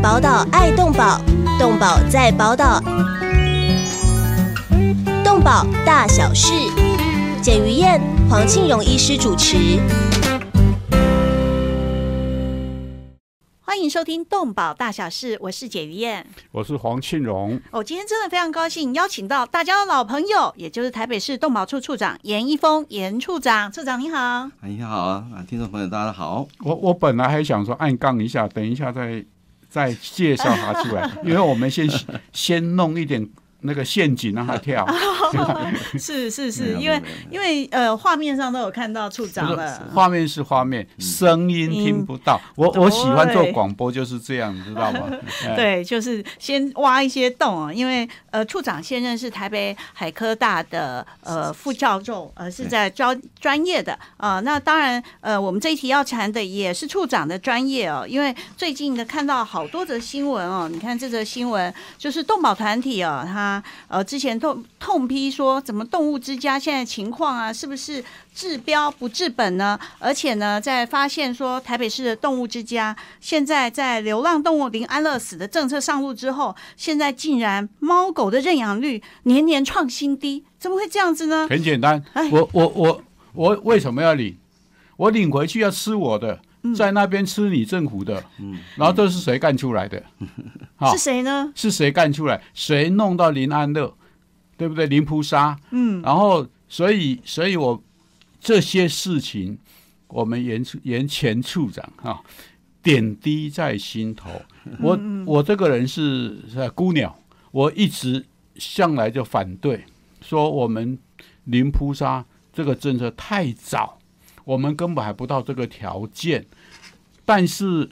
宝岛爱动宝，动宝在宝岛，动宝大小事，简于燕、黄庆荣医师主持。欢迎收听《动保大小事》，我是简于燕。我是黄庆荣。我今天真的非常高兴，邀请到大家的老朋友，也就是台北市动保处处长严一峰严处长。处长你好，哎，你好啊，听众朋友大家好。我我本来还想说按杠一下，等一下再再介绍他出来，因为我们先先弄一点。那个陷阱让他跳，是是是，因为因为呃，画面上都有看到处长了。画面是画面，声音听不到。我我喜欢做广播就是这样，你知道吗？对，就是先挖一些洞啊，因为呃，处长现任是台北海科大的呃副教授，呃，是在教专业的啊。那当然呃，我们这一题要谈的也是处长的专业哦，因为最近的看到好多则新闻哦，你看这则新闻就是动保团体哦，他。呃，之前痛痛批说，怎么动物之家现在情况啊，是不是治标不治本呢？而且呢，在发现说台北市的动物之家现在在流浪动物零安乐死的政策上路之后，现在竟然猫狗的认养率年年创新低，怎么会这样子呢？很简单，我我我我为什么要领？我领回去要吃我的。在那边吃你政府的，嗯然后这是谁干出来的？是谁呢？是谁干出来？谁弄到林安乐，对不对？林菩萨，嗯，然后所以，所以我这些事情，我们严处严前处长哈，点滴在心头。我我这个人是是孤鸟，我一直向来就反对，说我们林菩萨这个政策太早。我们根本还不到这个条件，但是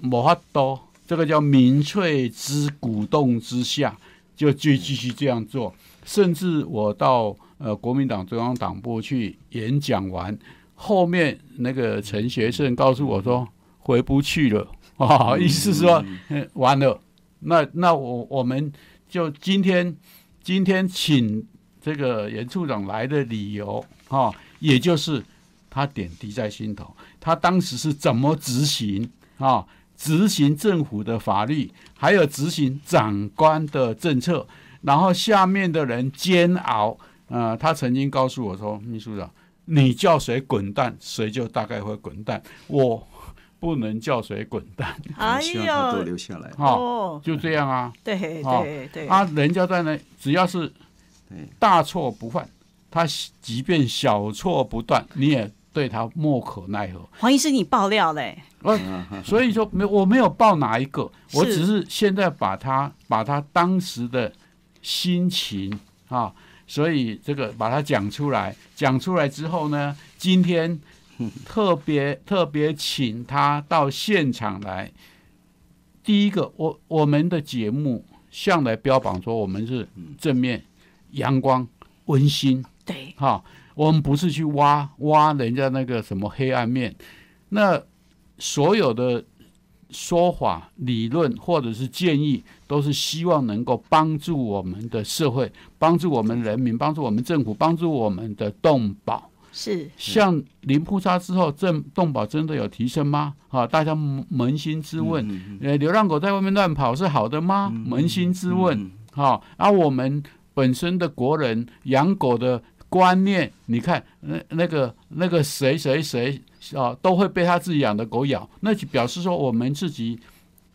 摩哈多这个叫民粹之鼓动之下，就继继续这样做。甚至我到呃国民党中央党部去演讲完，后面那个陈学圣告诉我说回不去了啊，意思是说完了。那那我我们就今天今天请这个严处长来的理由啊，也就是。他点滴在心头，他当时是怎么执行啊？执行政府的法律，还有执行长官的政策，然后下面的人煎熬。呃，他曾经告诉我说：“秘书长，你叫谁滚蛋，谁就大概会滚蛋。我不能叫谁滚蛋。”哎呦，都留下来哦，就这样啊。对对对，啊，人家在那，只要是大错不犯，他即便小错不断，你也。对他莫可奈何。黄医师，你爆料嘞？所以说没我没有爆哪一个，我只是现在把他把他当时的心情啊，所以这个把它讲出来。讲出来之后呢，今天特别 特别请他到现场来。第一个，我我们的节目向来标榜说我们是正面、阳光、温馨，对，哈。我们不是去挖挖人家那个什么黑暗面，那所有的说法、理论或者是建议，都是希望能够帮助我们的社会，帮助我们人民，帮助我们政府，帮助我们的动保。是像零扑杀之后，这动保真的有提升吗？啊，大家扪心自问。呃，流浪狗在外面乱跑是好的吗？扪心自问。好，而我们本身的国人养狗的。观念，你看那那个那个谁谁谁啊，都会被他自己养的狗咬，那就表示说我们自己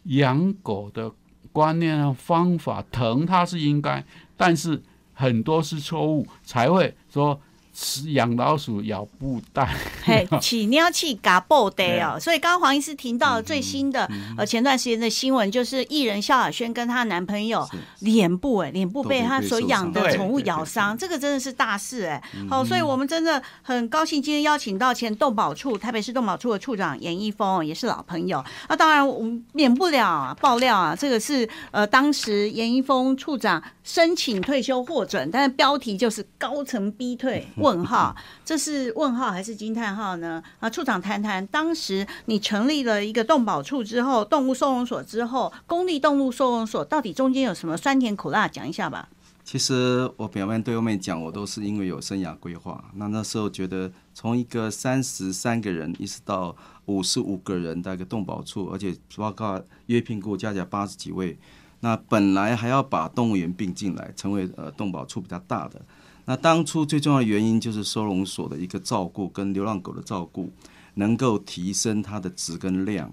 养狗的观念啊方法疼它是应该，但是很多是错误，才会说。吃养老鼠咬布袋，嘿，起尿气嘎布袋哦。所以刚刚黄医师听到最新的呃前段时间的新闻，就是艺人萧亚轩跟她男朋友脸部哎，脸部被她所养的宠物咬伤，这个真的是大事哎。好，所以我们真的很高兴今天邀请到前动保处台北市动保处的处长严一峰，也是老朋友。那当然我们免不了爆料啊，这个是呃当时严一峰处长申请退休获准，但是标题就是高层逼退。问号，这是问号还是惊叹号呢？啊，处长谈谈，当时你成立了一个动保处之后，动物收容所之后，公立动物收容所到底中间有什么酸甜苦辣，讲一下吧。其实我表面对外面讲，我都是因为有生涯规划。那那时候觉得，从一个三十三个人，一直到五十五个人的一个动保处，而且包括约聘雇加起来八十几位。那本来还要把动物园并进来，成为呃动保处比较大的。那当初最重要的原因就是收容所的一个照顾跟流浪狗的照顾，能够提升它的值跟量。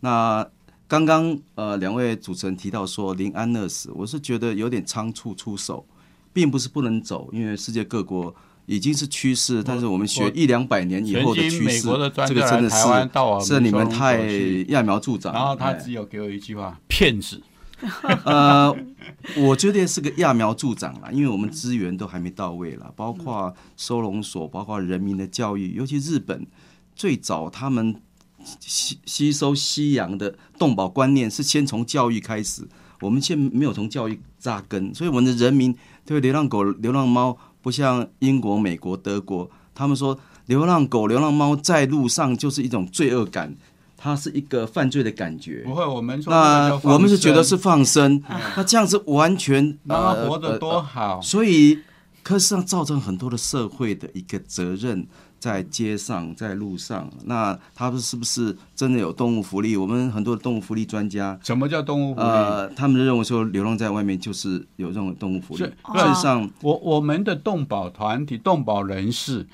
那刚刚呃两位主持人提到说临安乐死，我是觉得有点仓促出手，并不是不能走，因为世界各国已经是趋势，但是我们学一两百年以后的趋势，这个真的是是你们太揠苗助长。然后他只有给我一句话：骗子。呃，我觉得是个揠苗助长了，因为我们资源都还没到位了，包括收容所，包括人民的教育，尤其日本最早他们吸吸收西洋的动保观念是先从教育开始，我们现没有从教育扎根，所以我们的人民对流浪狗、流浪猫不像英国、美国、德国，他们说流浪狗、流浪猫在路上就是一种罪恶感。它是一个犯罪的感觉，不会，我们说那我们是觉得是放生，那这样子完全让它活得多好。所以，可是上造成很多的社会的一个责任，在街上，在路上，那他们是不是真的有动物福利？我们很多的动物福利专家，什么叫动物福利？呃，他们认为说流浪在外面就是有这种动物福利。事实上，我我们的动保团体、动保人士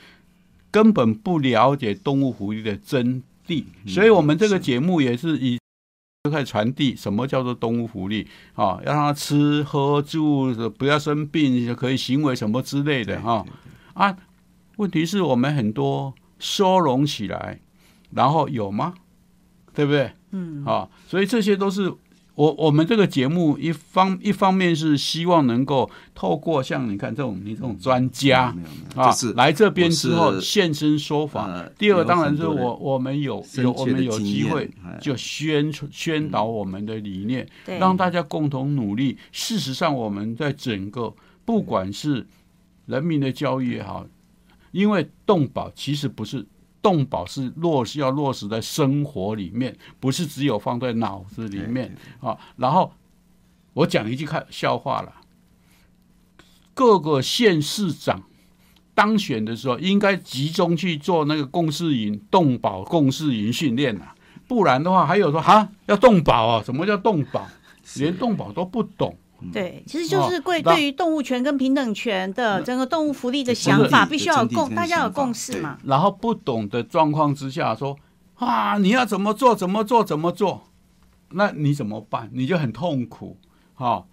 根本不了解动物福利的真。地，所以我们这个节目也是以这块传递什么叫做动物福利啊，要让它吃喝住，不要生病，可以行为什么之类的哈啊。问题是我们很多收容起来，然后有吗？对不对？嗯，啊，所以这些都是。我我们这个节目一方一方面是希望能够透过像你看这种你这种专家啊来这边之后现身说法。第二当然是我我们有有我们有机会就宣传宣导我们的理念，让大家共同努力。事实上，我们在整个不管是人民的教育也好，因为动保其实不是。动保是落实要落实在生活里面，不是只有放在脑子里面啊。然后我讲一句看笑话了，各个县市长当选的时候，应该集中去做那个共事营、动保共事营训练啊，不然的话，还有说哈要动保啊？什么叫动保？连动保都不懂。对，其实就是贵对于动物权跟平等权的整个动物福利的想法，必须要有共，大家有共识嘛。然后不懂的状况之下说啊，你要怎么做，怎么做，怎么做，那你怎么办？你就很痛苦，哈。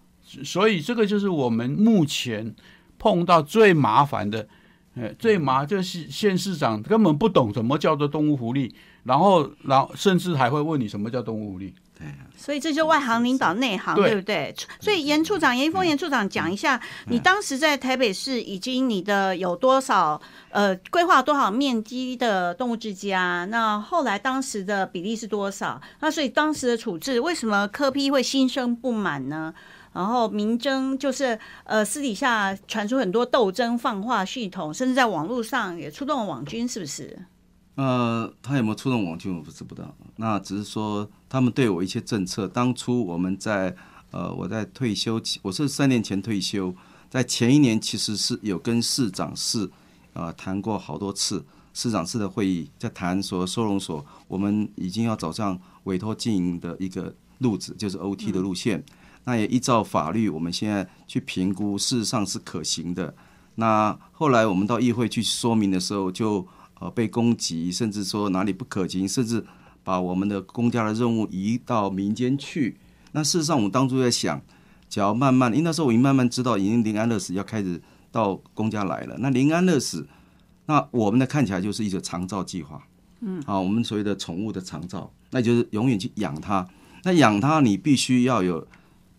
所以这个就是我们目前碰到最麻烦的，呃，最麻就是县市长根本不懂什么叫做动物福利，然后，然后甚至还会问你什么叫动物福利。对，所以这就外行领导内行，对不对？所以严处长、严峰严处长讲一下，你当时在台北市已经你的有多少呃规划多少面积的动物之家？那后来当时的比例是多少？那所以当时的处置为什么科批会心生不满呢？然后民争就是呃私底下传出很多斗争放话系统，甚至在网络上也出动了网军，是不是？呃，他有没有触动网军，我不知不道。那只是说，他们对我一些政策，当初我们在呃，我在退休期，我是三年前退休，在前一年其实是有跟市长室啊谈过好多次，市长室的会议在谈说收容所，我们已经要走上委托经营的一个路子，就是 OT 的路线。那也依照法律，我们现在去评估，事实上是可行的。那后来我们到议会去说明的时候，就。呃，被攻击，甚至说哪里不可行，甚至把我们的公家的任务移到民间去。那事实上，我们当初在想，只要慢慢，因为那时候我已经慢慢知道，已经临安乐死要开始到公家来了。那临安乐死，那我们的看起来就是一个长照计划。嗯，啊，我们所谓的宠物的长照，那就是永远去养它。那养它，你必须要有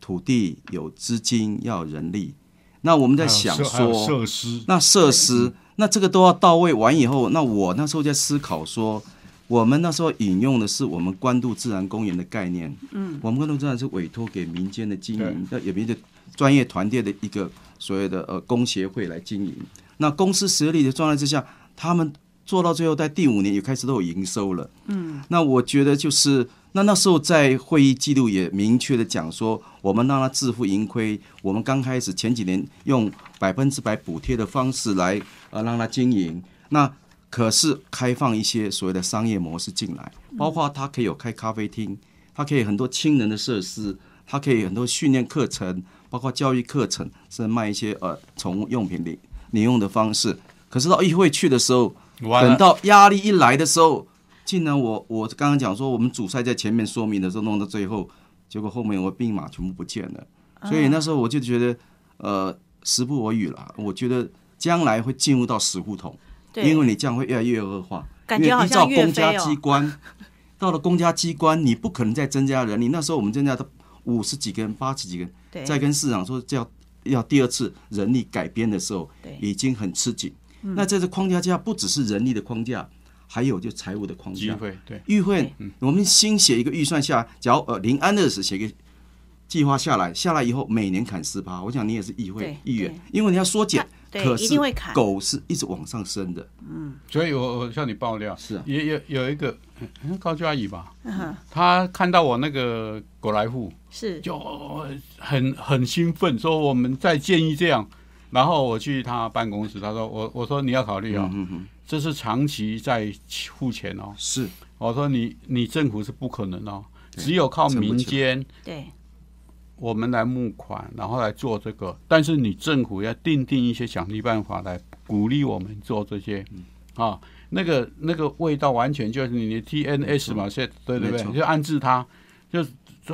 土地、有资金、要人力。那我们在想说，设施，那设施。那这个都要到位完以后，那我那时候在思考说，我们那时候引用的是我们关渡自然公园的概念，嗯，我们关渡自然是委托给民间的经营，那有别的专业团队的一个所谓的呃工协会来经营。那公司实力的状态之下，他们做到最后在第五年也开始都有营收了，嗯，那我觉得就是。那那时候在会议记录也明确的讲说，我们让他自负盈亏。我们刚开始前几年用百分之百补贴的方式来呃让它经营。那可是开放一些所谓的商业模式进来，包括它可以有开咖啡厅，它可以很多亲人的设施，它可以很多训练课程，包括教育课程，甚至卖一些呃宠物用品的领用的方式。可是到议会去的时候，等到压力一来的时候，竟然我我刚刚讲说我们主赛在前面说明的时候弄到最后，结果后面我兵马全部不见了，所以那时候我就觉得呃时不我与了，我觉得将来会进入到死胡同，因为你这样会越来越恶化，感觉依照公家机关，到了公家机关你不可能再增加人力，那时候我们增加到五十几个人、八十几个人，再跟市长说要要第二次人力改编的时候，已经很吃紧。那在这框架下，不只是人力的框架，还有就财务的框架。对，议会，我们新写一个预算下，假如呃临安的时写个计划下来，下来以后每年砍十趴，我想你也是议会议员，因为你要缩减，可是狗是一直往上升的。嗯，所以我我向你爆料，是也有有一个高嘉怡吧，他看到我那个狗来户，是。就很很兴奋，说我们再建议这样。然后我去他办公室，他说我我说你要考虑啊，这是长期在付钱哦。是，我说你你政府是不可能哦，只有靠民间，对，我们来募款，然后来做这个。但是你政府要定定一些奖励办法来鼓励我们做这些，啊，那个那个味道完全就是你的 TNS 嘛，现对对对，就安置它，就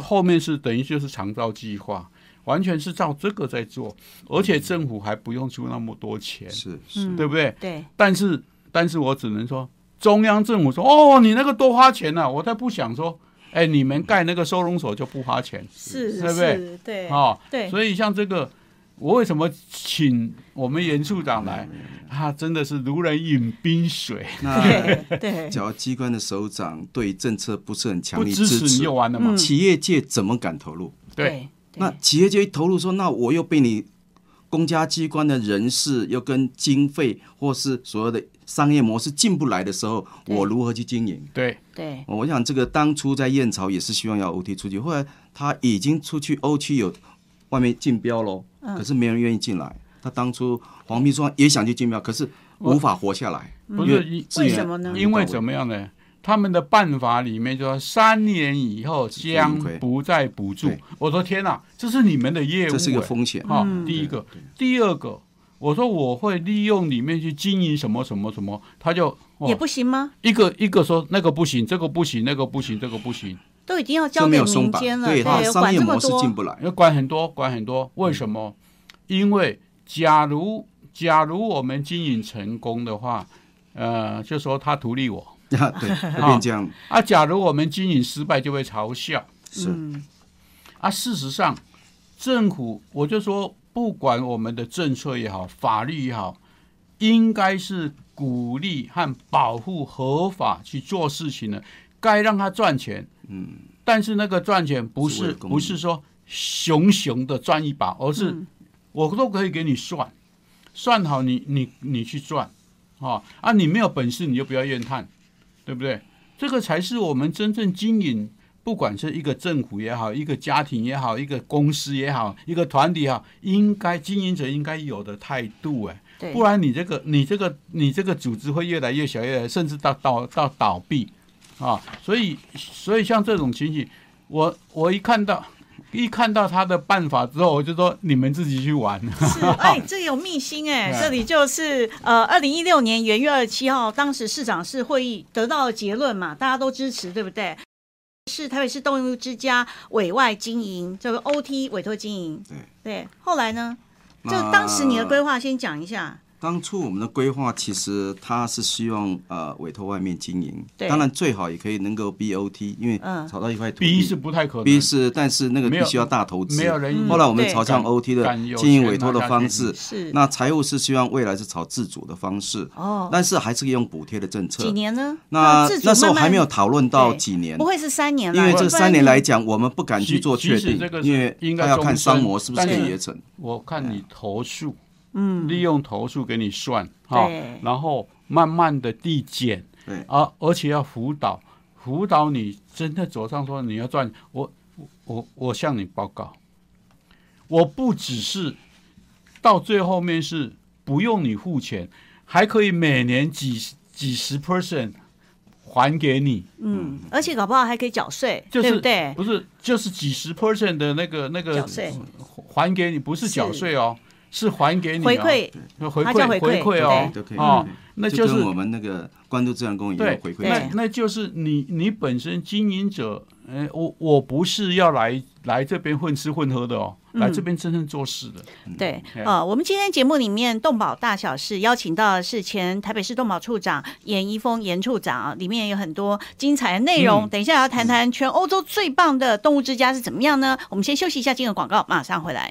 后面是等于就是长照计划。完全是照这个在做，而且政府还不用出那么多钱，是是，对不对？对。但是，但是我只能说，中央政府说，哦，你那个多花钱呐，我才不想说，哎，你们盖那个收容所就不花钱，是，对不对？对。哦，对。所以像这个，我为什么请我们严处长来？他真的是如人饮冰水。那对，只要机关的首长对政策不是很强力支持，你就完了嘛。企业界怎么敢投入？对。那企业界一投入说，那我又被你公家机关的人事又跟经费或是所有的商业模式进不来的时候，我如何去经营？对对，我想这个当初在燕巢也是希望要 OT 出去，后来他已经出去欧区有外面竞标喽，可是没人愿意进来。他当初黄秘书长也想去竞标，可是无法活下来，不是为什么呢？因为怎么样呢？他们的办法里面就说三年以后将不再补助。我说天哪，这是你们的业务，这是一个风险哈。第一个，第二个，我说我会利用里面去经营什么什么什么，他就也不行吗？一个一个说那个不行，这个不行，那个不行，这个不行，都已经要交给民间了，对，他商业模式进不来，要管很多，管很多。为什么？因为假如假如我们经营成功的话，呃，就说他图利我。啊，对，会变这样。啊，假如我们经营失败，就会嘲笑。是。啊，事实上，政府我就说，不管我们的政策也好，法律也好，应该是鼓励和保护合法去做事情的，该让他赚钱。嗯。但是那个赚钱不是不是说熊熊的赚一把，而是我都可以给你算，算好你你你去赚。啊啊，你没有本事你就不要怨叹。对不对？这个才是我们真正经营，不管是一个政府也好，一个家庭也好，一个公司也好，一个团体也好，应该经营者应该有的态度哎，不然你这个你这个你这个组织会越来越小，越来甚至到到到倒闭啊！所以所以像这种情形，我我一看到。一看到他的办法之后，我就说你们自己去玩。是，哎，这有秘辛哎，这里就是呃，二零一六年元月二十七号，当时市长室会议得到结论嘛，大家都支持，对不对？是台北市动物之家委外经营，这个 OT 委托经营。对对，后来呢？就当时你的规划，先讲一下。当初我们的规划其实他是希望呃委托外面经营，当然最好也可以能够 BOT，因为炒到一块土地。B 是不太可能。B 是，但是那个必须要大投资。没有人。后来我们朝向 OT 的经营委托的方式，是。那财务是希望未来是朝自主的方式。哦。但是还是可以用补贴的政策。几年呢？那那时候还没有讨论到几年。不会是三年因为这三年来讲，我们不敢去做确定，因为应该要看商模是不是可以约成。我看你投诉。嗯，利用头数给你算哈，然后慢慢的递减，对。啊，而且要辅导，辅导你真的走上说你要赚，我我我向你报告，我不只是到最后面是不用你付钱，还可以每年几几十 percent 还给你，嗯，而且搞不好还可以缴税，就是对不对？不是就是几十 percent 的那个那个缴税。还给你，不是缴税哦，是还给你哦回馈，回它叫回馈馈哦都可以哦，那就是跟我们那个关注自然公园对有回馈那。那就是你你本身经营者，哎，我我不是要来来这边混吃混喝的哦，来这边真正做事的。对，嗯呃，我们今天节目里面动保大小事邀请到的是前台北市动保处长严一峰严处长啊，里面有很多精彩的内容。嗯等一下要谈谈全欧洲最棒的动物之家是怎么样呢？我们先休息一下，进个广告，马上回来。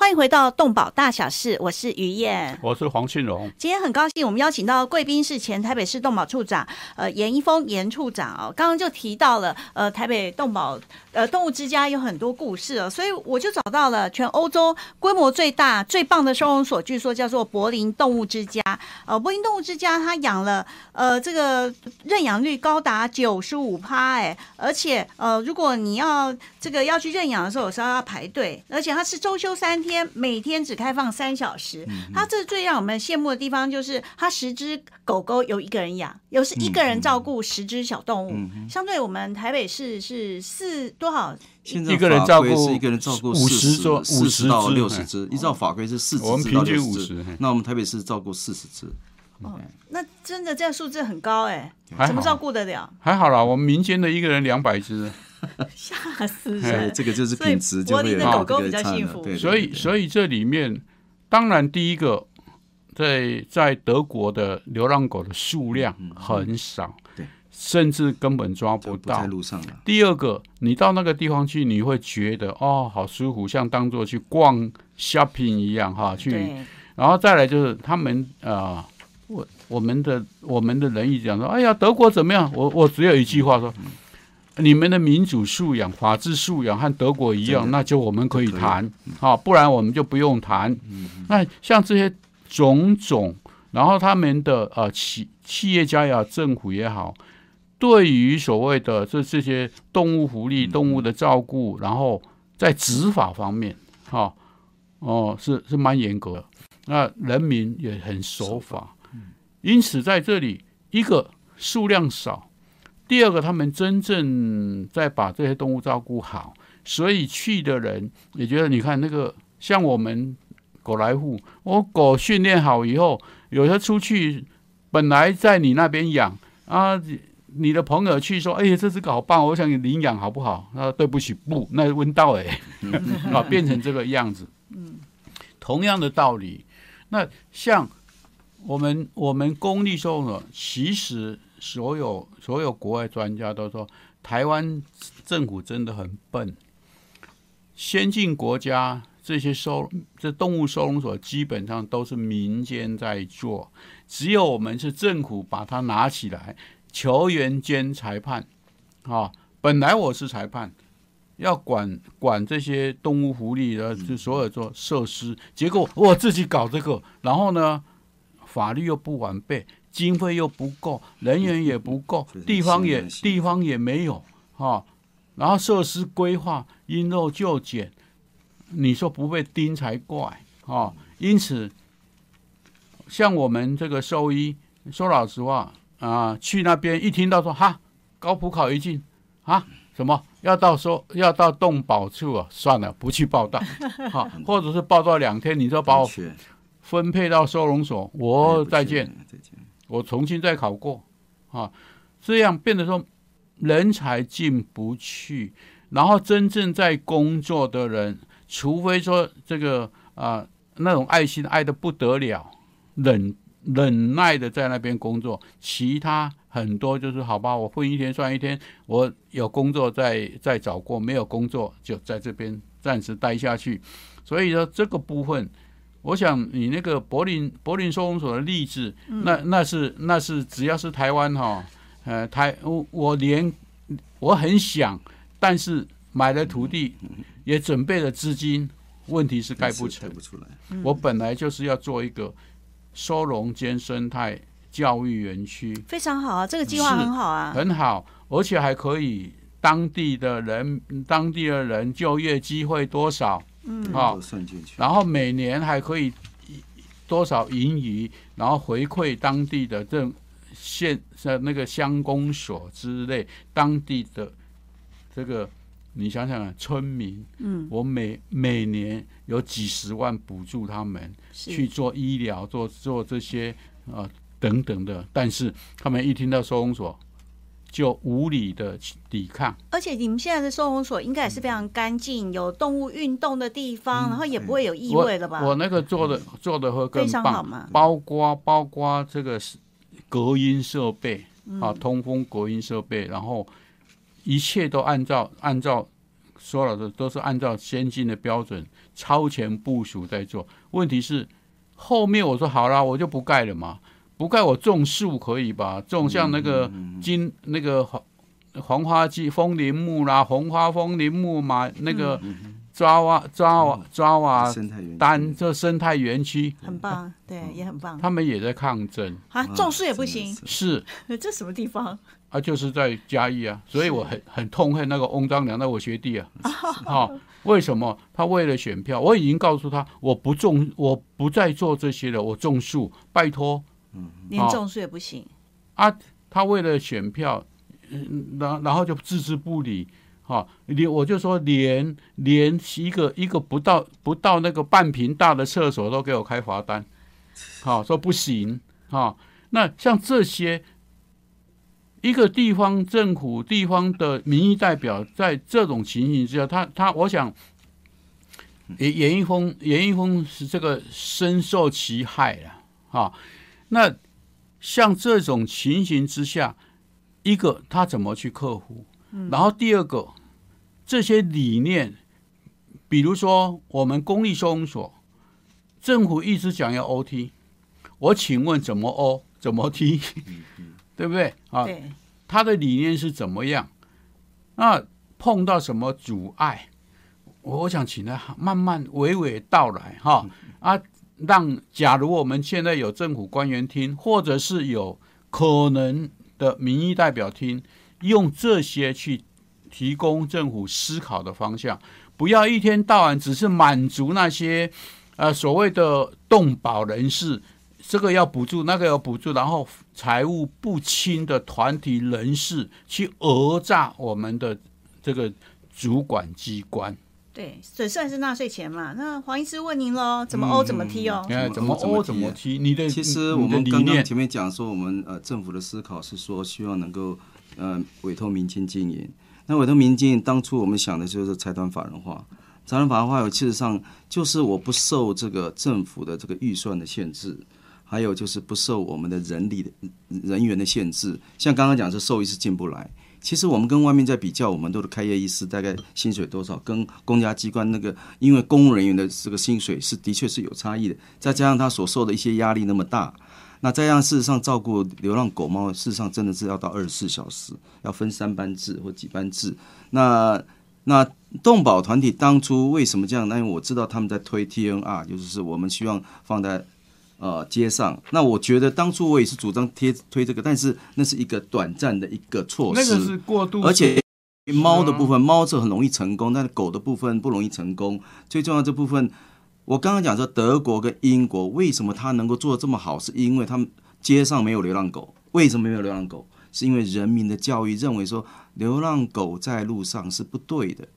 欢迎回到动保大小事，我是于燕。我是黄庆荣，今天很高兴，我们邀请到贵宾是前台北市动保处长呃严一峰严处长哦。刚刚就提到了呃台北动保呃动物之家有很多故事哦，所以我就找到了全欧洲规模最大最棒的收容所，据说叫做柏林动物之家。呃，柏林动物之家它养了呃这个认养率高达九十五趴哎，而且呃如果你要这个要去认养的时候，有时候要排队，而且它是周休三天，每天只开放三小时。它这最让我们羡慕的地方就是，它十只狗狗有一个人养，有是一个人照顾十只小动物。相对我们台北市是四多少？现在一个人法照顾规是一个人照顾50 40多五十到六十只，依照法规是四十我们只到平均六十只，那我们台北市照顾四十只。哦，那真的这样数字很高哎、怎么照顾得了？还好啦，我们民间的一个人两百只，吓死哎人！这个就是品质就有这的狗狗比个差的，较幸福对，对所以所以这里面当然第一个在在德国的流浪狗的数量很少，对，甚至根本抓不到不在。路上了。第二个，你到那个地方去，你会觉得哦，好舒服，像当做去逛 shopping 一样哈，去。然后再来就是他们啊、呃我我们的我们的人一直讲说，哎呀，德国怎么样？我我只有一句话说，你们的民主素养、法治素养和德国一样，那就我们可以谈，啊、不然我们就不用谈。那像这些种种，然后他们的呃企企业家也好，政府也好，对于所谓的这这些动物福利、动物的照顾，然后在执法方面，哈、哦，是是蛮严格的。那人民也很守法，因此在这里，一个数量少，第二个他们真正在把这些动物照顾好，所以去的人也觉得，你看那个像我们狗来户，我狗训练好以后，有些出去本来在你那边养啊。你的朋友去说：“哎呀，这只狗好棒，我想你领养好不好？”他说：“对不起，不，那是温道哎，啊，变成这个样子。”同样的道理，那像我们我们公立收容所，其实所有所有国外专家都说，台湾政府真的很笨。先进国家这些收这动物收容所基本上都是民间在做，只有我们是政府把它拿起来，球员兼裁判啊。本来我是裁判，要管管这些动物福利的，就所有做设施，结果我自己搞这个，然后呢，法律又不完备，经费又不够，人员也不够地方也地方也没有哈、然后设施规划因陋就简，你说不被盯才怪哦。因此，像我们这个兽医，说老实话啊，去那边一听到说哈高普考一进啊什么要到说要到动保处啊，算了，不去报道，好、或者是报道两天，你就把我分配到收容所，我再见。再见。我重新再考过啊，这样变得说人才进不去，然后真正在工作的人，除非说这个啊那种爱心爱的不得了，忍忍耐的在那边工作，其他很多就是好吧，我混一天算一天，我有工作再再找过，没有工作就在这边暂时待下去。所以说这个部分，我想你那个柏林柏林收容所的例子，那那是那是只要是台湾哈，呃台我我连我很想，但是买了土地，也准备了资金，问题是盖不成。不出来。我本来就是要做一个收容兼生态教育园区，非常好啊，这个计划很好啊，很好，而且还可以当地的人当地的人就业机会多少。嗯，好，算进去。然后每年还可以多少盈余，然后回馈当地的这县呃那个乡公所之类当地的这个，你想想啊，村民，嗯，我每每年有几十万补助他们去做医疗，做做这些呃等等的，但是他们一听到收容所。就无理的抵抗，而且你们现在的收容所应该也是非常干净，有动物运动的地方，然后也不会有异味了吧？我那个做的做的会更棒嘛，包括包括这个是隔音设备啊，通风隔音设备，然后一切都按照按照说了的都是按照先进的标准超前部署在做。问题是后面我说好了，我就不盖了嘛。不盖我种树可以吧？种像那个金那个黄黄花鸡枫林木啦，红花枫林木嘛，那个抓哇抓哇抓哇丹这生态园区。很棒，对，也很棒。他们也在抗争。啊，种树也不行，是。这什么地方？啊？就是在嘉义啊，所以我很很痛恨那个翁章良，那我学弟啊，好，为什么？他为了选票？我已经告诉他，我不种，我不再做这些了，我种树，拜托。连种树也不行啊！他为了选票，嗯，然然后就置之不理，哈，连我就说连连一个一个不到不到那个半平大的厕所都给我开罚单，好说不行，哈。那像这些一个地方政府地方的民意代表，在这种情形之下，他他我想，严严一峰严一峰是这个深受其害了，哈。那像这种情形之下，一个他怎么去克服？然后第二个，这些理念，比如说我们公立收容所，政府一直讲要 OT，我请问怎么 O 怎么 T，对不对啊？他的理念是怎么样？那碰到什么阻碍？我想请他慢慢娓娓道来哈啊。让假如我们现在有政府官员听，或者是有可能的民意代表听，用这些去提供政府思考的方向，不要一天到晚只是满足那些呃所谓的动保人士，这个要补助，那个要补助，然后财务不清的团体人士去讹诈我们的这个主管机关。对，这算是纳税钱嘛？那黄医师问您喽，怎么 O 怎么 T 哦？怎么 O 怎么 T？你的其实我们刚刚前面讲说，我们呃政府的思考是说，希望能够呃委托民间经营。那委托民间经营，当初我们想的就是财团法人化。财团法人化，有事实上就是我不受这个政府的这个预算的限制，还有就是不受我们的人力的人员的限制。像刚刚讲，是兽医是进不来。其实我们跟外面在比较，我们都是开业医师，大概薪水多少？跟公家机关那个，因为公务人员的这个薪水是的确是有差异的。再加上他所受的一些压力那么大，那这样事实上照顾流浪狗猫，事实上真的是要到二十四小时，要分三班制或几班制。那那动保团体当初为什么这样？那因为我知道他们在推 TNR，就是我们希望放在。呃，街上，那我觉得当初我也是主张贴推这个，但是那是一个短暂的一个措施，那个是过度，而且猫的部分，猫是很容易成功，但是狗的部分不容易成功。最重要这部分，我刚刚讲说德国跟英国为什么它能够做的这么好，是因为他们街上没有流浪狗。为什么没有流浪狗？是因为人民的教育认为说流浪狗在路上是不对的，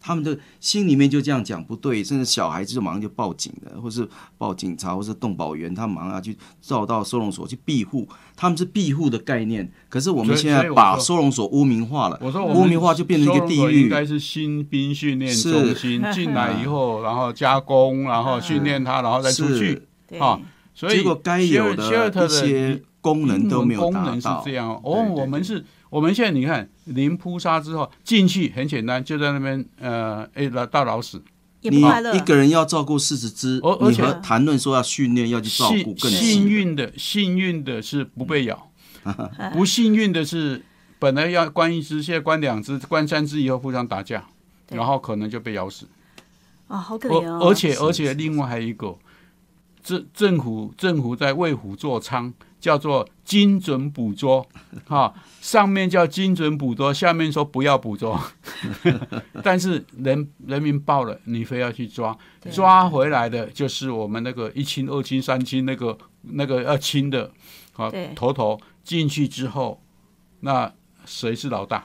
他们的心里面就这样讲不对，甚至小孩子就马上就报警了，或是报警察，或是动保员，他马上要去照到收容所去庇护，他们是庇护的概念。可是我们现在把收容所污名化了，我说污名化就变成一个地狱。应该是新兵训练中心进来以后，然后加工，然后训练他，然后再出去啊。所以结果该有的一些功能都没有达到。是这样哦，我们是。我们现在你看，零扑杀之后进去很简单，就在那边呃，哎，到老死。你一个人要照顾四十只，而且谈论说要训练要去照顾更幸运的，幸运的是不被咬，不幸运的是本来要关一只，现在关两只，关三只以后互相打架，然后可能就被咬死。啊，好可怜哦！而且而且另外还有一个，政政府政府在为虎作伥。叫做精准捕捉，哈，上面叫精准捕捉，下面说不要捕捉，但是人人民报了，你非要去抓，抓回来的就是我们那个一清、二清、三清那个那个要清的，好，头头进去之后，那谁是老大？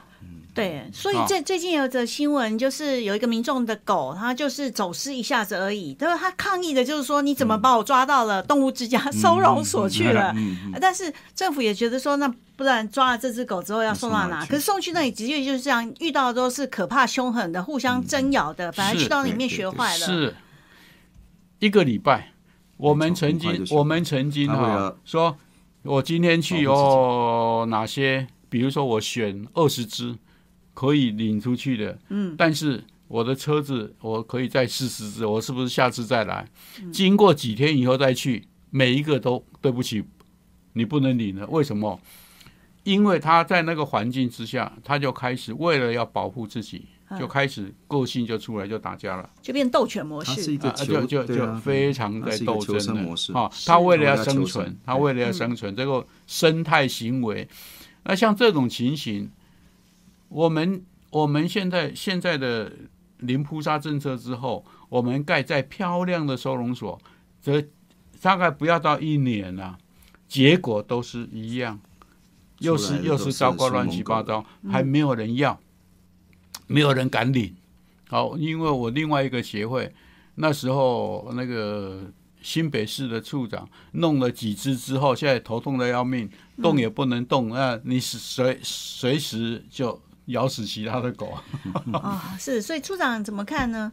对，所以最最近有则新闻，就是有一个民众的狗，它就是走失一下子而已。他说他抗议的就是说，你怎么把我抓到了动物之家收容所去了？但是政府也觉得说，那不然抓了这只狗之后要送到哪？可是送去那里，直接就是这样，遇到的都是可怕凶狠的，互相争咬的，反而去到里面学坏了。是一个礼拜，我们曾经我们曾经哈说，我今天去哦哪些？比如说我选二十只。可以领出去的，嗯，但是我的车子我可以再试试试，我是不是下次再来？经过几天以后再去，每一个都对不起，你不能领了。为什么？因为他在那个环境之下，他就开始为了要保护自己，就开始个性就出来就打架了，就变斗犬模式，是一个就就就非常在斗争模式。啊。他为了要生。存，他为了要生存，这个生态行为，那像这种情形。我们我们现在现在的零扑杀政策之后，我们盖在漂亮的收容所，这大概不要到一年了，结果都是一样，又是又是糟糕乱七八糟，还没有人要，没有人敢领。好，因为我另外一个协会那时候那个新北市的处长弄了几只之后，现在头痛的要命，动也不能动啊！你随随时就。咬死其他的狗啊！是，所以处长怎么看呢？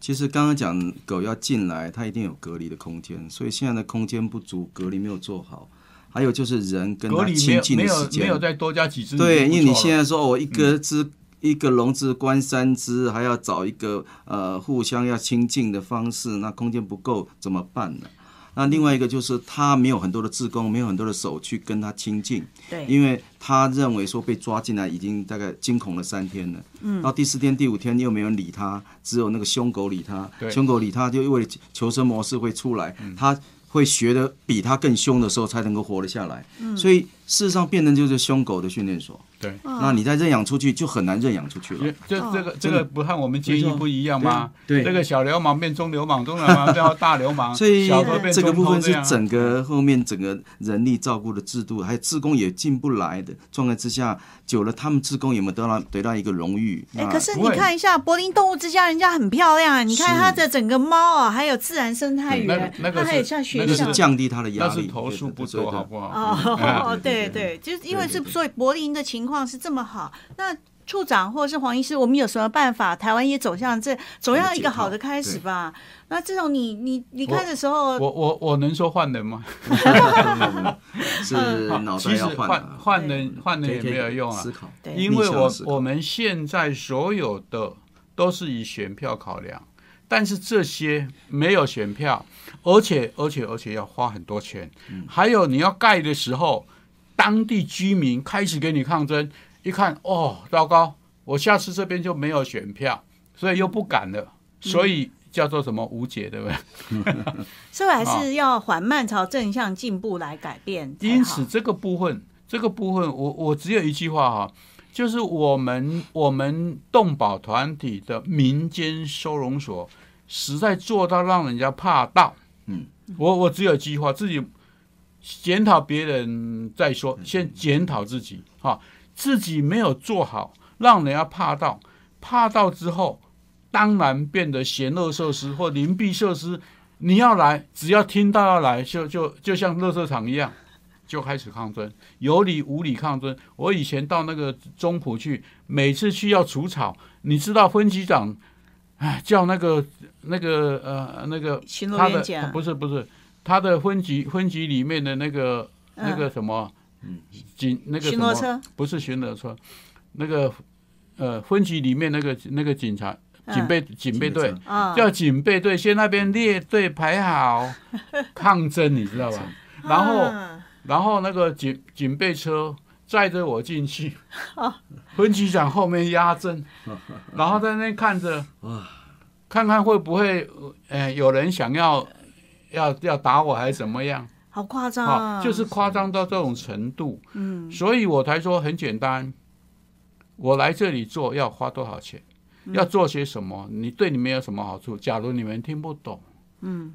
其实刚刚讲狗要进来，它一定有隔离的空间，所以现在的空间不足，隔离没有做好。还有就是人跟它亲近的时间没有再多加几只。对，因为你现在说我一个只一个笼子关三只，还要找一个呃互相要亲近的方式，那空间不够怎么办呢？那另外一个就是他没有很多的自工，没有很多的手去跟他亲近，对，因为他认为说被抓进来已经大概惊恐了三天了，嗯，到第四天、第五天又没有人理他，只有那个凶狗理他，凶狗理他就因为求生模式会出来，他会学的比他更凶的时候才能够活得下来，嗯。所以事实上变成就是凶狗的训练所。对，那你再认养出去就很难认养出去了。这这个这个不和我们建议不一样吗？对，这个小流氓变中流氓，中流氓 变大流氓，所以这个部分是整个后面整个人力照顾的制度，还有职工也进不来的状态之下，久了他们职工有没有得到得到一个荣誉？哎，可是你看一下柏林动物之家，人家很漂亮啊，你看它的整个猫啊，还有自然生态园，它还有像学校，降低它的压力，投诉不多，好不好？哦，对对对，就是因为是所以柏林的情况是这么好。那处长或者是黄医师，我们有什么办法？台湾也走向这，走向一个好的开始吧。那这种你你离开的时候，我我我能说换人吗？是脑袋要换，换人换人也没有用啊。思考因为我我们现在所有的都是以选票考量，但是这些没有选票，而且而且而且要花很多钱。还有你要盖的时候，当地居民开始给你抗争。一看哦，糟糕！我下次这边就没有选票，所以又不敢了，所以叫做什么无解，对不对？所以还是要缓慢朝正向进步来改变。因此，这个部分，这个部分，我我只有一句话哈，就是我们我们动保团体的民间收容所，实在做到让人家怕到。嗯，我我只有一句话，自己检讨别人再说，先检讨自己哈。自己没有做好，让人家怕到，怕到之后当然变得嫌恶设施或邻避设施。你要来，只要听到要来，就就就像垃圾场一样，就开始抗争，有理无理抗争。我以前到那个中埔去，每次去要除草，你知道分局长，哎，叫那个那个呃那个他的不是不是他的分局分局里面的那个那个什么警那个什么不是巡逻车，那个呃分局里面那个那个警察。警备警备队叫警备队，先那边列队排好 抗争，你知道吧？然后然后那个警警备车载着我进去，分局长后面压阵，然后在那看着，看看会不会呃有人想要要要打我还是怎么样？好夸张啊！就是夸张到这种程度。嗯，所以我才说很简单，我来这里做要花多少钱？要做些什么？你对你们有什么好处？假如你们听不懂，嗯，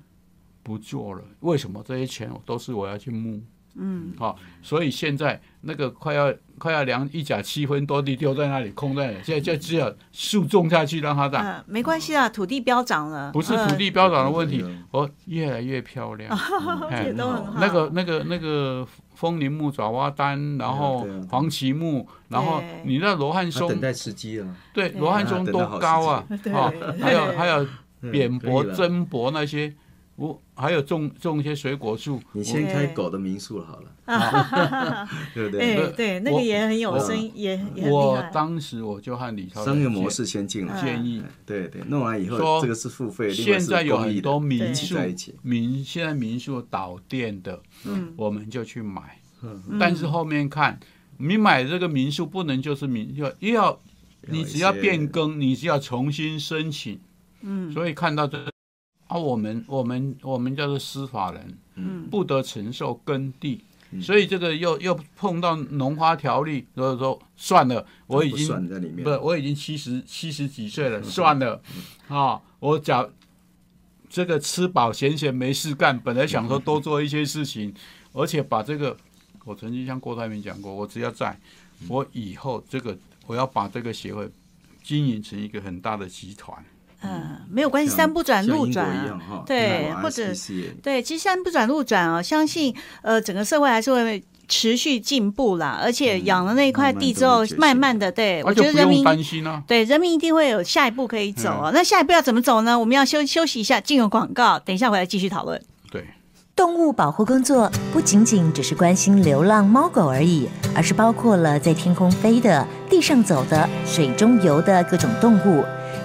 不做了。为什么这些钱都是我要去募？嗯，好，所以现在那个快要快要量一甲七分多地丢在那里空在，现在就只有树种下去让它长。没关系啊，土地飙涨了，不是土地飙涨的问题，哦，越来越漂亮，也都很好。那个那个那个。风铃木、爪哇丹，然后黄芪木，然后你那罗汉松等待时机了。对，罗汉松多高啊！啊，还有还有扁柏、榛柏那些，我还有种种一些水果树。你先开狗的民宿好了，对不对？对对，那个也很有生意，也也我当时我就和李超商业模式先进了，建议。对对，弄完以后这个是付费，现在有很多民宿民现在民宿导电的。嗯，我们就去买，但是后面看，你买这个民宿不能就是民，要又要你只要变更，你只要重新申请，嗯，所以看到这啊，我们我们我们叫做司法人，嗯，不得承受耕地，所以这个又又碰到农花条例，所以说算了，我已经在里面不，我已经七十七十几岁了，算了，啊，我讲。这个吃饱闲闲没事干，本来想说多做一些事情，而且把这个，我曾经向郭台铭讲过，我只要在，我以后这个我要把这个协会经营成一个很大的集团。嗯，没有关系，山不转路转，对，或者对，其实山不转路转啊，相信呃整个社会还是会。持续进步啦，而且养了那一块地之后，慢慢的，对我觉得人民对人民一定会有下一步可以走啊。那下一步要怎么走呢？我们要休休息一下，进入广告，等一下回来继续讨论。对，动物保护工作不仅仅只是关心流浪猫狗而已，而是包括了在天空飞的、地上走的、水中游的各种动物。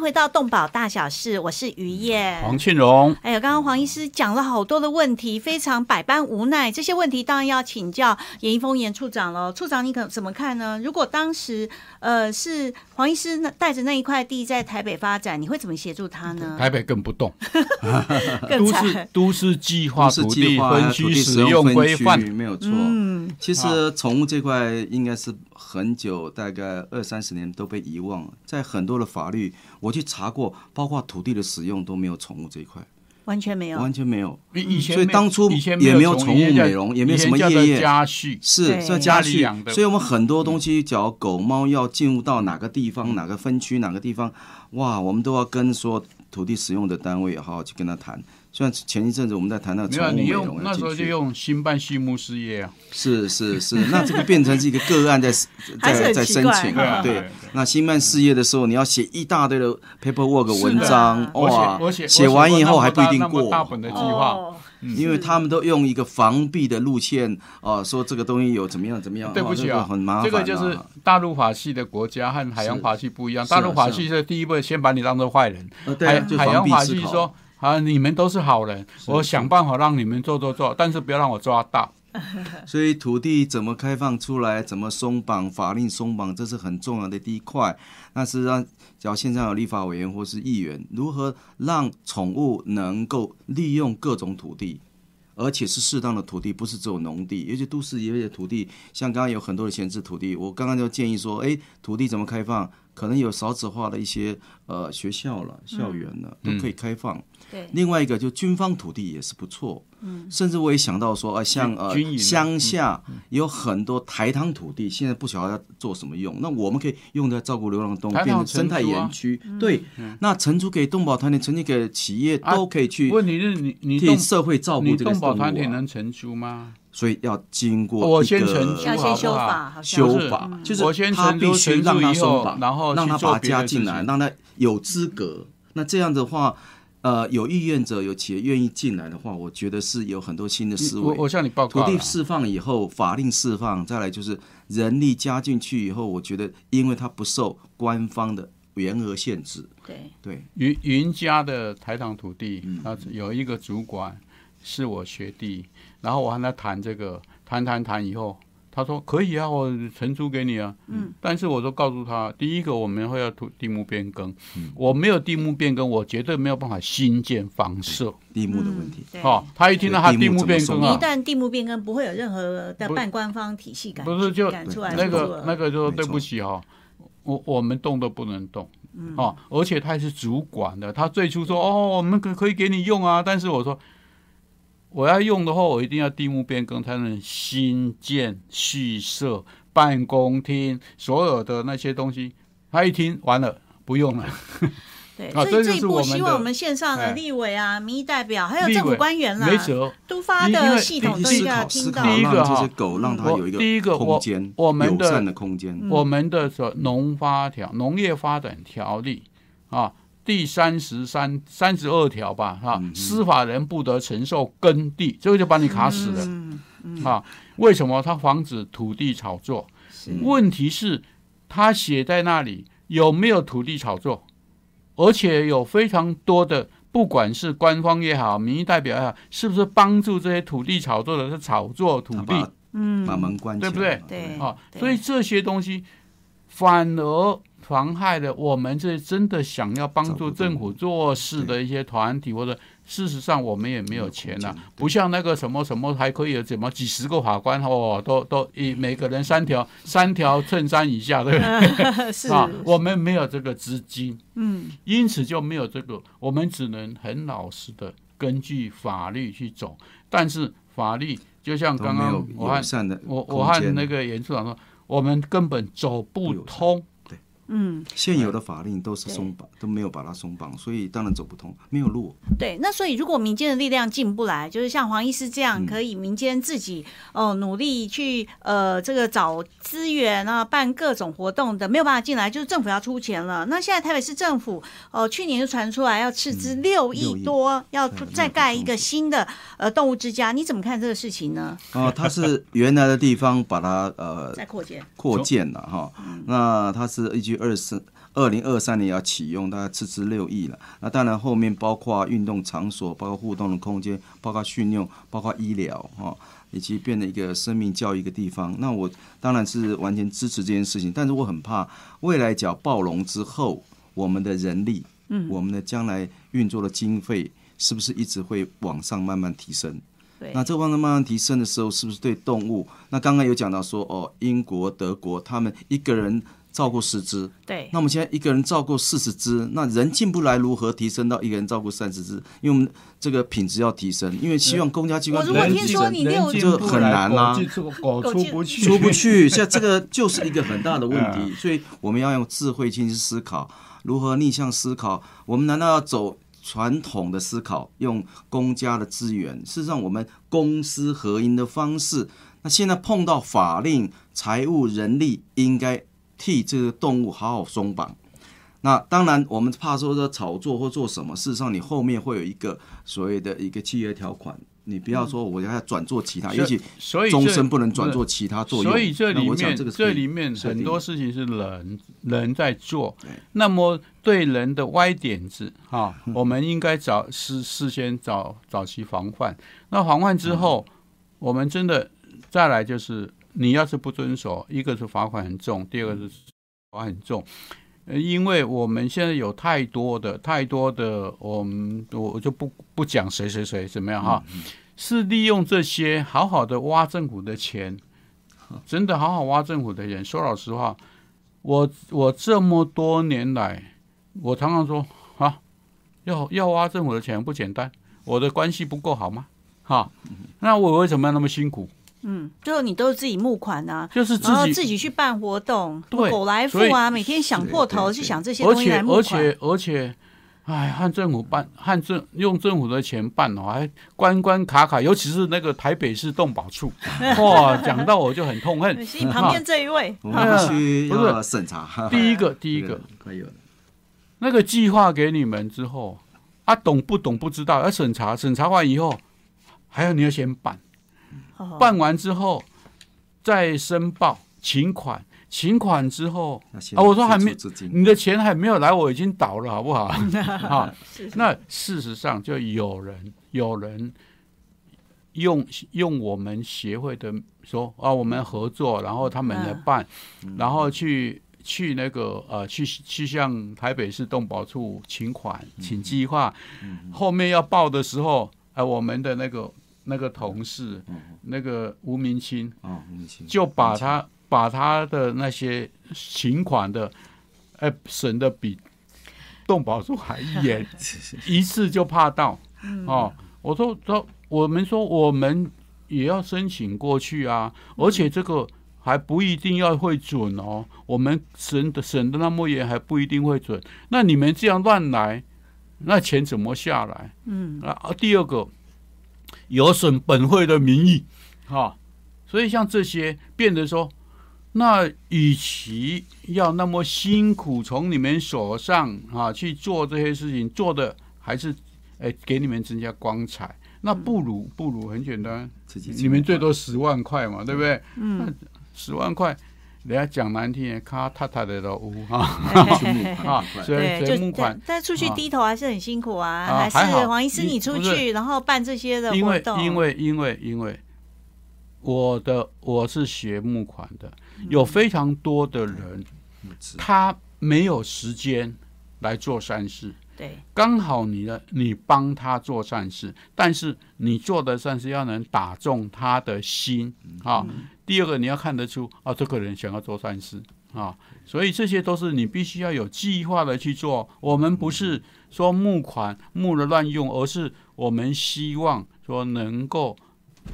回到动保大小事，我是于燕，黄庆荣。哎呀，刚刚黄医师讲了好多的问题，非常百般无奈。这些问题当然要请教严一峰严处长了。处长，你可怎么看呢？如果当时呃是黄医师带着那一块地在台北发展，你会怎么协助他呢？台北更不动，都市都市计划土地分区使用规范没有错。嗯，其实宠物这块应该是很久，大概二三十年都被遗忘了，在很多的法律。我去查过，包括土地的使用都没有宠物这一块，完全没有，完全没有。以前所以当初也没有宠物美容，也没有什么业业家畜，是是家畜养的。所以我们很多东西，只要狗猫要进入到哪个地方、哪个分区、哪个地方，哇，我们都要跟说土地使用的单位好好去跟他谈。像前一阵子我们在谈到宠物美容，那时候就用新办畜牧事业啊，是是是，那这个变成是一个个案在在在申请啊，对，那新办事业的时候，你要写一大堆的 paperwork 文章，哇，写完以后还不一定过，大本的计划，因为他们都用一个防避的路线，哦，说这个东西有怎么样怎么样，对不起啊，很麻烦。这个就是大陆法系的国家和海洋法系不一样，大陆法系是第一步先把你当做坏人，海海洋法系说啊，你们都是好人，我想办法让你们做做做，但是不要让我抓到。所以土地怎么开放出来，怎么松绑法令松绑，这是很重要的第一块。那是让只要现在有立法委员或是议员，如何让宠物能够利用各种土地，而且是适当的土地，不是只有农地，尤其都市一类的土地，像刚刚有很多的闲置土地，我刚刚就建议说，哎，土地怎么开放？可能有少子化的一些呃学校了、校园了，都可以开放。对，另外一个就军方土地也是不错。嗯，甚至我也想到说，呃，像呃乡下有很多台糖土地，现在不晓得要做什么用。那我们可以用在照顾流浪动物，变成生态园区。对，那承租给动保团体，承租给企业都可以去。问题是你你替社会照顾这个动保团体能承租吗？所以要经过我先承租，要先修法，修法就是他必须让他松绑，然后让他把加进来，让他有资格。那这样的话，呃，有意愿者、有企业愿意进来的话，我觉得是有很多新的思维。我我向你报告，土地释放以后，法令释放，再来就是人力加进去以后，我觉得因为它不受官方的员额限制。对对，云云家的台糖土地，他，有一个主管是我学弟。然后我和他谈这个，谈谈谈以后，他说可以啊，我承租给你啊。嗯。但是我都告诉他，第一个我们会要土地目变更，我没有地目变更，我绝对没有办法新建房舍。地目的问题。哦，他一听到他地目变更啊，一旦地目变更，不会有任何的半官方体系感。不是就那个那个就说对不起哈，我我们动都不能动。嗯。哦，而且他还是主管的，他最初说哦，我们可可以给你用啊，但是我说。我要用的话，我一定要地目变更才能新建、续设办公厅，所有的那些东西。他一听完了，不用了。对，所以这一步希望我们线上的立委啊、民意代表，还有政府官员啦，都发的系统都要听到。第一个哈，让它有一个第一个空间，我们的空间，我们的说农发条、农业发展条例啊。第三十三、三十二条吧，哈，司法人不得承受耕地，这个就把你卡死了，啊，为什么他防止土地炒作？问题是，他写在那里有没有土地炒作？而且有非常多的，不管是官方也好，民意代表也好，是不是帮助这些土地炒作的是炒作土地？嗯，把门关，对不对？对，啊，所以这些东西反而。妨害了我们这真的想要帮助政府做事的一些团体，或者事实上我们也没有钱呐，不像那个什么什么还可以有怎么几十个法官哦，都都一每个人三条三条衬衫以下，对不对？是啊，我们没有这个资金，嗯，因此就没有这个，我们只能很老实的根据法律去走，但是法律就像刚刚我和我我和那个严处长说，我们根本走不通。嗯，现有的法令都是松绑，都没有把它松绑，所以当然走不通，没有路。对，那所以如果民间的力量进不来，就是像黄医师这样，可以民间自己哦努力去呃这个找资源啊，办各种活动的，没有办法进来，就是政府要出钱了。那现在台北市政府哦，去年就传出来要斥资六亿多，要再盖一个新的呃动物之家，你怎么看这个事情呢？哦，它是原来的地方把它呃 再扩建扩建了哈，那它是一句。二四二零二三年要启用，大概斥资六亿了。那当然后面包括运动场所，包括互动的空间，包括训练，包括医疗哈，以及变成一个生命教育一个地方。那我当然是完全支持这件事情，但是我很怕未来脚暴龙之后，我们的人力，嗯，我们的将来运作的经费是不是一直会往上慢慢提升？对，那这往上慢慢提升的时候，是不是对动物？那刚刚有讲到说，哦，英国、德国他们一个人。照顾十只，对。那我们现在一个人照顾四十只，那人进不来，如何提升到一个人照顾三十只？因为我们这个品质要提升，因为希望公家机关如果听说你六就很难啊，狗出不去，出不去。现在这个就是一个很大的问题，所以我们要用智慧去思考，如何逆向思考。我们难道要走传统的思考，用公家的资源？事实上，我们公私合营的方式，那现在碰到法令、财务、人力，应该。替这个动物好好松绑，那当然我们怕说说炒作或做什么，事实上你后面会有一个所谓的一个契约条款，你不要说我要转做其他，所以也许所以终身不能转做其他作用。所以这那里面这里面很多事情是人人在做，那么对人的歪点子啊，我们应该早事事先早早期防范。那防范之后，嗯我们真的再来就是，你要是不遵守，一个是罚款很重，第二个是罚款很重。因为我们现在有太多的太多的，我们我就不不讲谁谁谁怎么样哈，是利用这些好好的挖政府的钱，真的好好挖政府的钱。说老实话，我我这么多年来，我常常说啊，要要挖政府的钱不简单，我的关系不够好吗？哈，那我为什么要那么辛苦？嗯，最后你都是自己募款啊，就是自己然后自己去办活动，对狗来富啊，每天想破头去想这些东西来募且而。且而且，哎，和政府办，和政用政府的钱办哦，还关关卡卡，尤其是那个台北市动保处，哇，讲到我就很痛恨。其实旁边这一位，我们必须 不是要审查。第一个，第一个。那个计划给你们之后，啊，懂不懂不知道，要审查，审查完以后，还要你要先办，哦办完之后再申报请款，请款之后啊，我说还没你的钱还没有来，我已经倒了，好不好？啊，那事实上就有人有人用用我们协会的说啊，我们合作，然后他们来办，然后去去那个呃，去去向台北市动保处请款，请计划，后面要报的时候，哎、我们的那个那个同事，那个吴明清，哦，就把他把他的那些请款的，哎、审的比动保处还严，一次就怕到哦。我说说，我们说我们也要申请过去啊，而且这个还不一定要会准哦。我们审的审的那么严，还不一定会准。那你们这样乱来，那钱怎么下来？嗯，啊，第二个有损本会的名誉，哈、所以像这些变得说，那与其要那么辛苦从你们手上啊去做这些事情，做的还是哎给你们增加光彩，那不如不如很简单，自己你们最多十万块嘛，对不对？嗯，十万块。人家讲难听点，咔踏踏的都有哈。啊，所以所以募款但但出去低头还是很辛苦啊，还啊还好。是黄医师你你出去，然后办这些的因为活动，因为因为因为我的我是学募款的，嗯。有非常多的人他没有时间来做善事，对刚好你的你帮他做善事，但是你做的善事要能打中他的心啊。第二个你要看得出啊，这个人想要做善事啊，所以这些都是你必须要有计划的去做。我们不是说募款募了乱用，而是我们希望说能够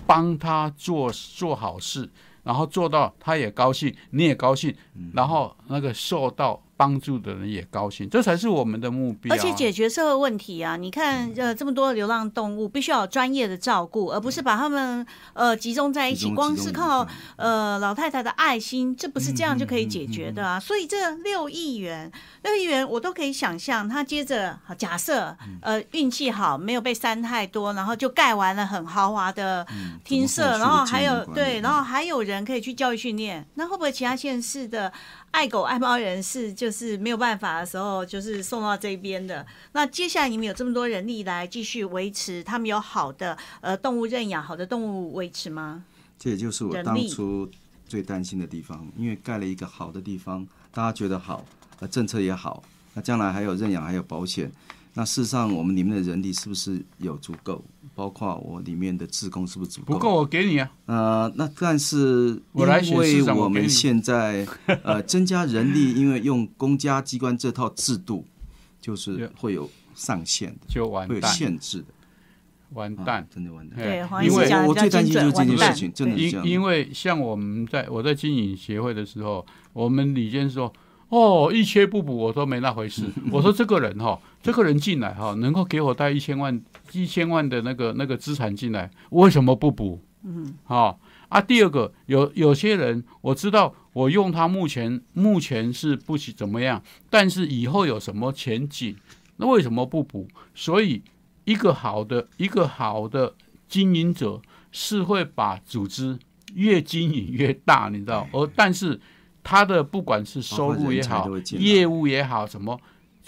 帮他做做好事，然后做到他也高兴，你也高兴，然后那个受到帮助的人也高兴，这才是我们的目标。而且解决社会问题啊！你看，嗯呃，这么多流浪动物，必须要有专业的照顾，而不是把他们呃集中在一起，光是靠嗯呃老太太的爱心，这不是这样就可以解决嗯的啊！所以这六亿元，六亿元我都可以想象，他接着好假设嗯呃运气好，没有被删太多，然后就盖完了很豪华的厅舍，然后还有对，然后还有人可以去教育训练，那会不会其他县市的爱狗爱猫人士就是没有办法的时候，就是送到这边的？那接下来你们有这么多人力来继续维持，他们有好的呃动物认养、好的动物维持吗？这也就是我当初最担心的地方，因为盖了一个好的地方，大家觉得好，呃，政策也好，那将来还有认养，还有保险，那事实上我们里面的人力是不是有足够？包括我里面的职工是不是足够？不够，我给你啊。呃，那但是我来选因为我们现在呃增加人力，因为用公家机关这套制度，就是会有上限的，就完会有，限制的，啊完蛋。真的完蛋。哎对因为我最担心就是这件事情，真的是这样。因因为像我们在我在经营协会的时候，我们李健说，哦，一缺不补，我说没那回事。我说这个人哈，这个人进来哈，能够给我带一千万一千万的那个那个资产进来，为什么不补？嗯，好啊。第二个，有有些人我知道，我用他目前目前是不怎怎么样，但是以后有什么前景，那为什么不补？所以一个好的一个好的经营者是会把组织越经营越大，你知道？而但是他的不管是收入也好，业务也好，什么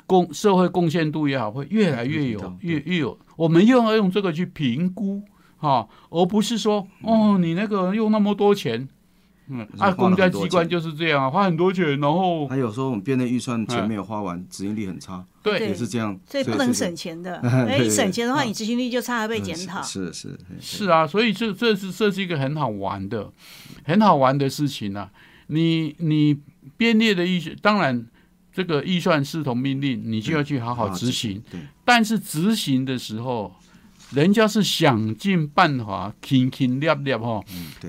贡社会贡献度也好，会越来越有，越越有。我们又要用这个去评估，哈，而不是说，哦，你那个用那么多钱。嗯，啊，公家机关就是这样啊，花很多钱，然后还有时候我们编的预算钱没有花完，执行力很差，对，也是这样，所以不能省钱的。哎，省钱的话，你执行力就差，被检讨。是是是啊，所以这这是这是一个很好玩的、很好玩的事情啊。你你编列的预算，当然这个预算视同命令，你就要去好好执行。对，但是执行的时候。人家是想尽办法，勤勤练练哈，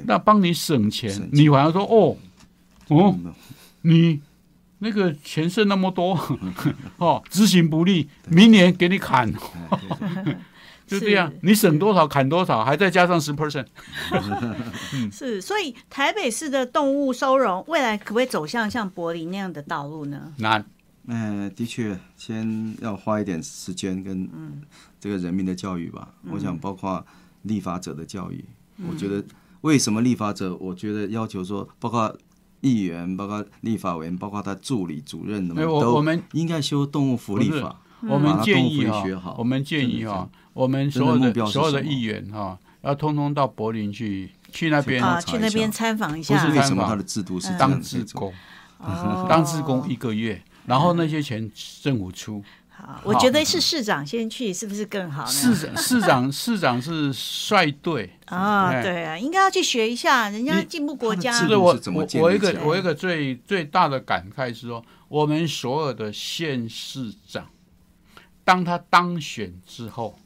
那帮你省钱，你反而说哦，哦，你那个钱剩那么多，哦，执行不力，明年给你砍，就这样，你省多少砍多少，还再加上十 percent，是，所以台北市的动物收容未来可不可以走向像柏林那样的道路呢？难。嗯，的确，先要花一点时间跟这个人民的教育吧。我想，包括立法者的教育。我觉得，为什么立法者？我觉得要求说，包括议员、包括立法委员、包括他助理、主任，都我们应该修动物福利法。我们建议哈，我们建议哈，我们所有的所有的议员哈，要通通到柏林去，去那边啊，去那边参访一下。不是为什么他的制度是当职工，当职工一个月。然后那些钱政府出，好，我觉得是市长先去，是不是更好？市长市长市长是率队 啊，对啊，应该要去学一下，人家进步国家。是我我我一个我一个最最大的感慨是说，我们所有的县市长，当他当选之后，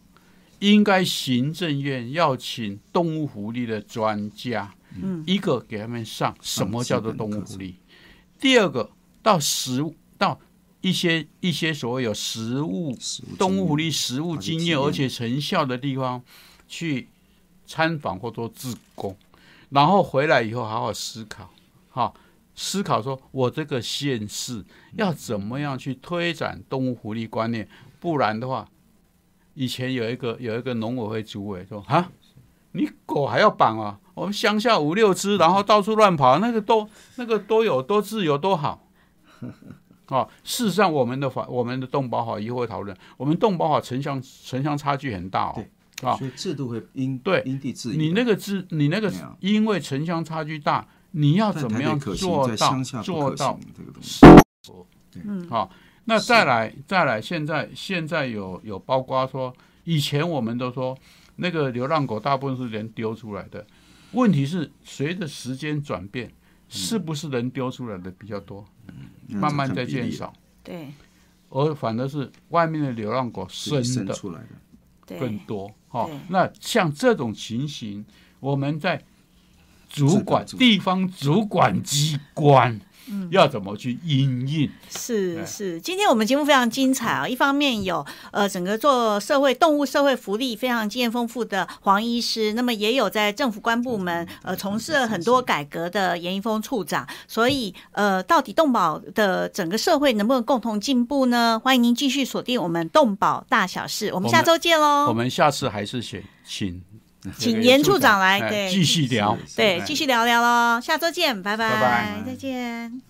应该行政院要请动物福利的专家，嗯，一个给他们上什么叫做动物福利，第二个到食物。到一些一些所谓有食物动物福利食物经验而且成效的地方去参访或做自工，然后回来以后好好思考，好思考说我这个县市要怎么样去推展动物福利观念，不然的话，以前有一个有一个农委会主委说啊，你狗还要绑啊？我们乡下五六只，然后到处乱跑，那个都那个都有多自由多好。啊，事实上，我们的法，我们的动保法以后会讨论。我们动保法城乡城乡差距很大哦，啊，所以制度会因对因地制宜。你那个制，你那个因为城乡差距大，你要怎么样做到做到这个东西？嗯，好，那再来再来，现在现在有有包括说，以前我们都说那个流浪狗大部分是人丢出来的，问题是随着时间转变，是不是人丢出来的比较多？慢慢在减少，对，而反而是外面的流浪狗生的出来的。更多哈。那像这种情形，我们在主管地方主管机关。要怎么去应应？是是，今天我们节目非常精彩啊！一方面有呃，整个做社会动物社会福利非常经验丰富的黄医师，那么也有在政府官部门呃从事了很多改革的严一峰处长。所以呃，到底动保的整个社会能不能共同进步呢？欢迎您继续锁定我们动保大小事，我们下周见喽！我们下次还是选请 请严处长来对继续聊，对继续聊聊喽！下周见，拜拜，再见。